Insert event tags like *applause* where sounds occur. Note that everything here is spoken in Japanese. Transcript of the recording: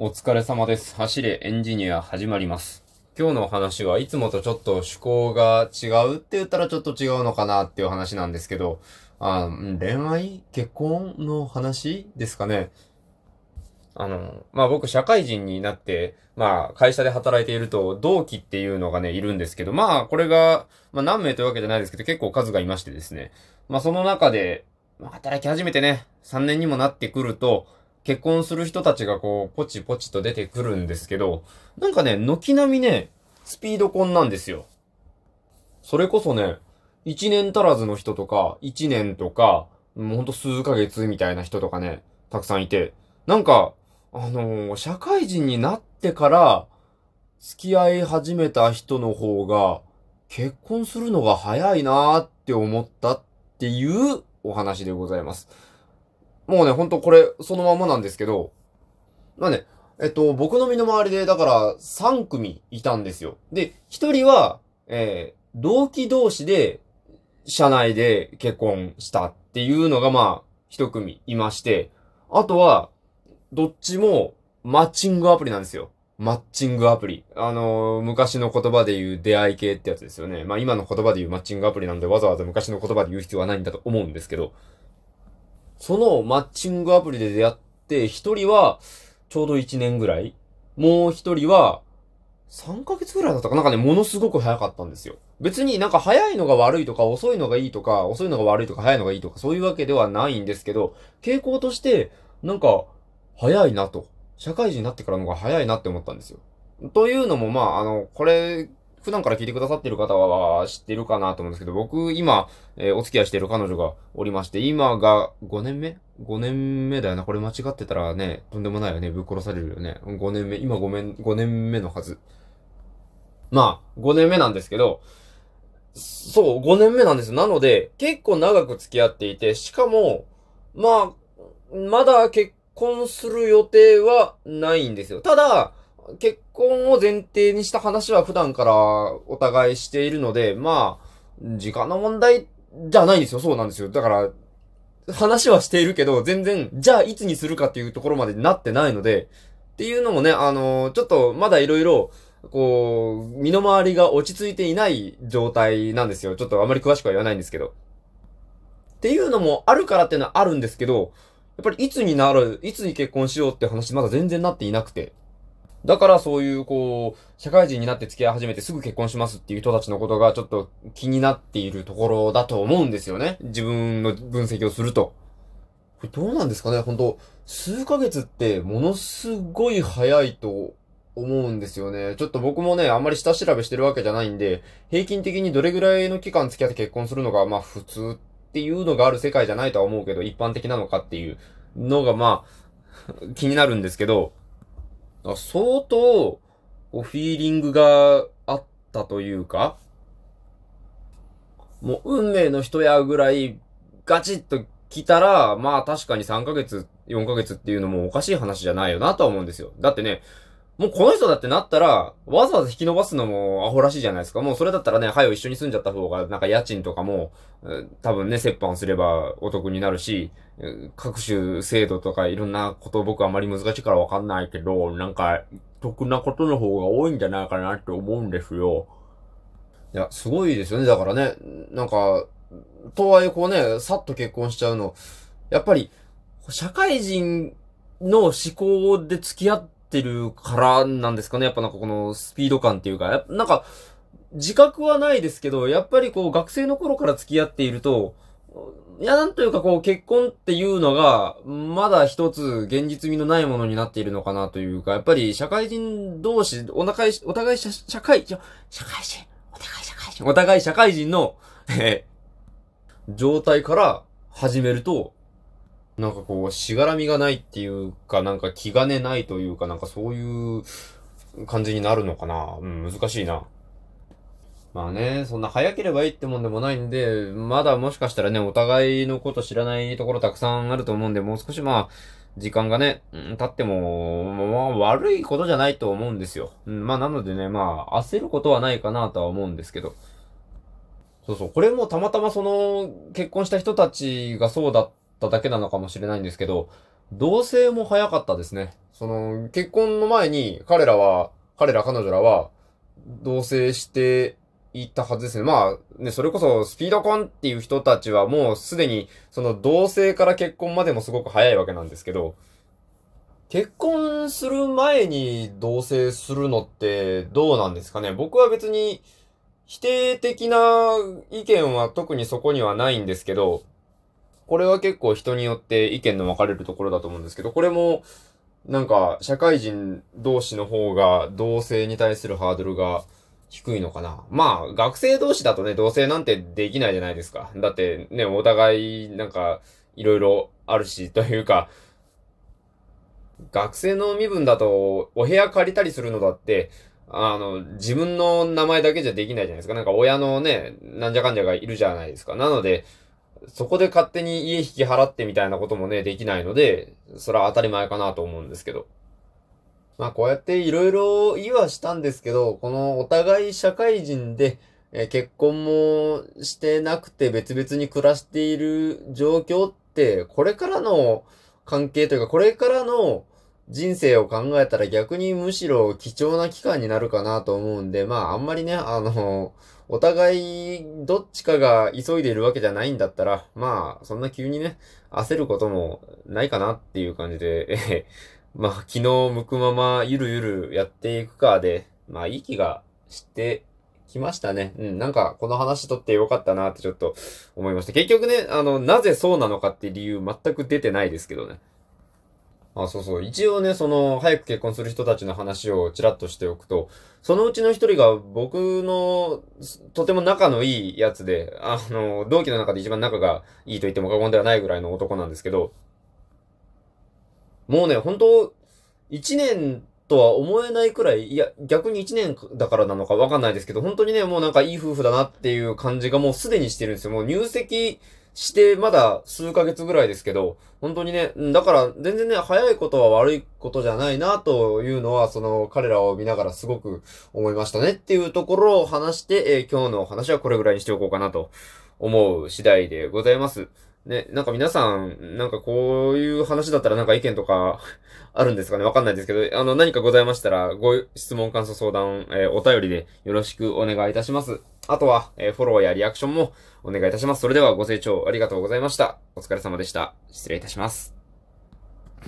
お疲れ様です。走れエンジニア始まります。今日のお話はいつもとちょっと趣向が違うって言ったらちょっと違うのかなっていう話なんですけど、あ恋愛？結婚の話ですかね？あの、まあ僕社会人になって、まあ会社で働いていると同期っていうのがね、いるんですけど、まあこれが、まあ何名というわけじゃないですけど結構数がいましてですね。まあその中で、ま働き始めてね、3年にもなってくると、結婚する人たちがこう、ポチポチと出てくるんですけど、なんかね、軒並みね、スピード婚なんですよ。それこそね、1年足らずの人とか、1年とか、もうほんと数ヶ月みたいな人とかね、たくさんいて、なんか、あのー社会人になってから、付き合い始めた人の方が、結婚するのが早いなーって思ったっていうお話でございます。もうね、ほんとこれ、そのままなんですけど、まあね、えっと、僕の身の回りで、だから、3組いたんですよ。で、1人は、えー、同期同士で、社内で結婚したっていうのが、まあ、1組いまして、あとは、どっちも、マッチングアプリなんですよ。マッチングアプリ。あのー昔の言葉で言う出会い系ってやつですよね。まあ今の言葉で言うマッチングアプリなんでわざわざ昔の言葉で言う必要はないんだと思うんですけど、そのマッチングアプリで出会って、一人はちょうど1年ぐらい、もう一人は3ヶ月ぐらいだったかななんかね、ものすごく早かったんですよ。別になんか早いのが悪いとか遅いのがいいとか、遅いのが悪いとか早いのがいいとかそういうわけではないんですけど、傾向として、なんか早いなと。社会人になってからの方が早いなって思ったんですよ。というのも、まあ、あの、これ、普段から聞いてくださってる方は知ってるかなと思うんですけど、僕、今、えーお付き合いしてる彼女がおりまして、今が5年目 ?5 年目だよな。これ間違ってたらね、とんでもないよね。ぶっ殺されるよね。5年目、今5年、5年目のはず。まあ、5年目なんですけど、そう、5年目なんです。なので、結構長く付き合っていて、しかも、まあ、まだ結婚する予定はないんですよ。ただ、結婚を前提にした話は普段からお互いしているので、まあ、時間の問題じゃないんですよ。そうなんですよ。だから、話はしているけど、全然、じゃあいつにするかっていうところまでなってないので、っていうのもね、あのちょっとまだいろいろ、こう、身の回りが落ち着いていない状態なんですよ。ちょっとあまり詳しくは言わないんですけど。っていうのもあるからっていうのはあるんですけど、やっぱりいつになる、いつに結婚しようって話まだ全然なっていなくて。だからそういうこう、社会人になって付き合い始めてすぐ結婚しますっていう人たちのことがちょっと気になっているところだと思うんですよね。自分の分析をすると。これどうなんですかね？本当数ヶ月ってものすごい早いと思うんですよね。ちょっと僕もね、あんまり下調べしてるわけじゃないんで、平均的にどれぐらいの期間付き合って結婚するのがまあ普通っていうのがある世界じゃないとは思うけど、一般的なのかっていうのがまあ、*laughs* 気になるんですけど、相当、フィーリングがあったというか、もう運命の人やぐらいガチッと来たら、まあ確かに3ヶ月、4ヶ月っていうのもおかしい話じゃないよなとは思うんですよ。だってね、もうこの人だってなったら、わざわざ引き伸ばすのもアホらしいじゃないですか。もうそれだったらね、はよ一緒に住んじゃった方が、なんか家賃とかも、多分ね、折半すればお得になるし、各種制度とかいろんなこと僕あまり難しいからわかんないけど、なんか、得なことの方が多いんじゃないかなって思うんですよ。いや、すごいですよね。だからね、なんか、とはいえこうね、さっと結婚しちゃうの、やっぱり、社会人の思考で付き合っててるからなんですかね。やっぱなんかこのスピード感っていうか、なんか、自覚はないですけど、やっぱりこう学生の頃から付き合っていると、いや、なんというかこう結婚っていうのが、まだ一つ現実味のないものになっているのかなというか、やっぱり社会人同士、お互い、お互い社社会、社会人、お互い社会人、お互い社会人の、え状態から始めると、なんかこう、しがらみがないっていうか、なんか気兼ねないというか、なんかそういう感じになるのかな。うん、難しいな。まあね、そんな早ければいいってもんでもないんで、まだもしかしたらね、お互いのこと知らないところたくさんあると思うんで、もう少しまあ、時間がね、うん経っても、まあ悪いことじゃないと思うんですよ。うん、まあなのでね、まあ焦ることはないかなとは思うんですけど。そうそう、これもたまたまその、結婚した人たちがそうだっただけなのかもしれないんですけど、同棲も早かったですね。その、結婚の前に彼らは、彼ら彼女らは、同棲していたはずですね。まあ、ね、それこそスピード婚っていう人たちはもうすでに、その同棲から結婚までもすごく早いわけなんですけど、結婚する前に同棲するのってどうなんですかね？僕は別に否定的な意見は特にそこにはないんですけど、これは結構人によって意見の分かれるところだと思うんですけど、これもなんか社会人同士の方が同性に対するハードルが低いのかな。まあ、学生同士だとね、同性なんてできないじゃないですか。だってね、お互いなんかいろいろあるし、というか、学生の身分だと、お部屋借りたりするのだって、あの、自分の名前だけじゃできないじゃないですか。なんか親のね、なんじゃかんじゃがいるじゃないですか。なので、そこで勝手に家引き払ってみたいなこともね、できないので、それは当たり前かなと思うんですけど。まあこうやっていろいろ言いはしたんですけど、このお互い社会人で、え結婚もしてなくて別々に暮らしている状況って、これからの関係というか、これからの人生を考えたら逆にむしろ貴重な期間になるかなと思うんで、まああんまりね、あの、お互いどっちかが急いでいるわけじゃないんだったら、まあそんな急にね、焦ることもないかなっていう感じで、え *laughs* まあ昨日向くままゆるゆるやっていくかで、まあいい気がしてきましたね。うん、なんかこの話とってよかったなってちょっと思いました。結局ね、あの、なぜそうなのかって理由全く出てないですけどね。あ、そうそう。一応ね、その、早く結婚する人たちの話をちらっとしておくと、そのうちの一人が僕の、とても仲のいいやつで、あの、同期の中で一番仲がいいと言っても過言ではないぐらいの男なんですけど、もうね、本当一年とは思えないくらい、いや、逆に一年だからなのかわかんないですけど、本当にね、もうなんかいい夫婦だなっていう感じがもうすでにしてるんですよ。もう入籍してまだ数ヶ月ぐらいですけど、本当にね、だから全然ね、早いことは悪いことじゃないなというのは、その彼らを見ながらすごく思いましたねっていうところを話して、えー、今日の話はこれぐらいにしておこうかなと思う次第でございます。ね、なんか皆さん、なんかこういう話だったらなんか意見とか *laughs* あるんですかね？わかんないですけど、あの、何かございましたら、ご質問、感想、相談、えー、お便りでよろしくお願いいたします。あとは、え、フォローやリアクションもお願いいたします。それではご清聴ありがとうございました。お疲れ様でした。失礼いたします。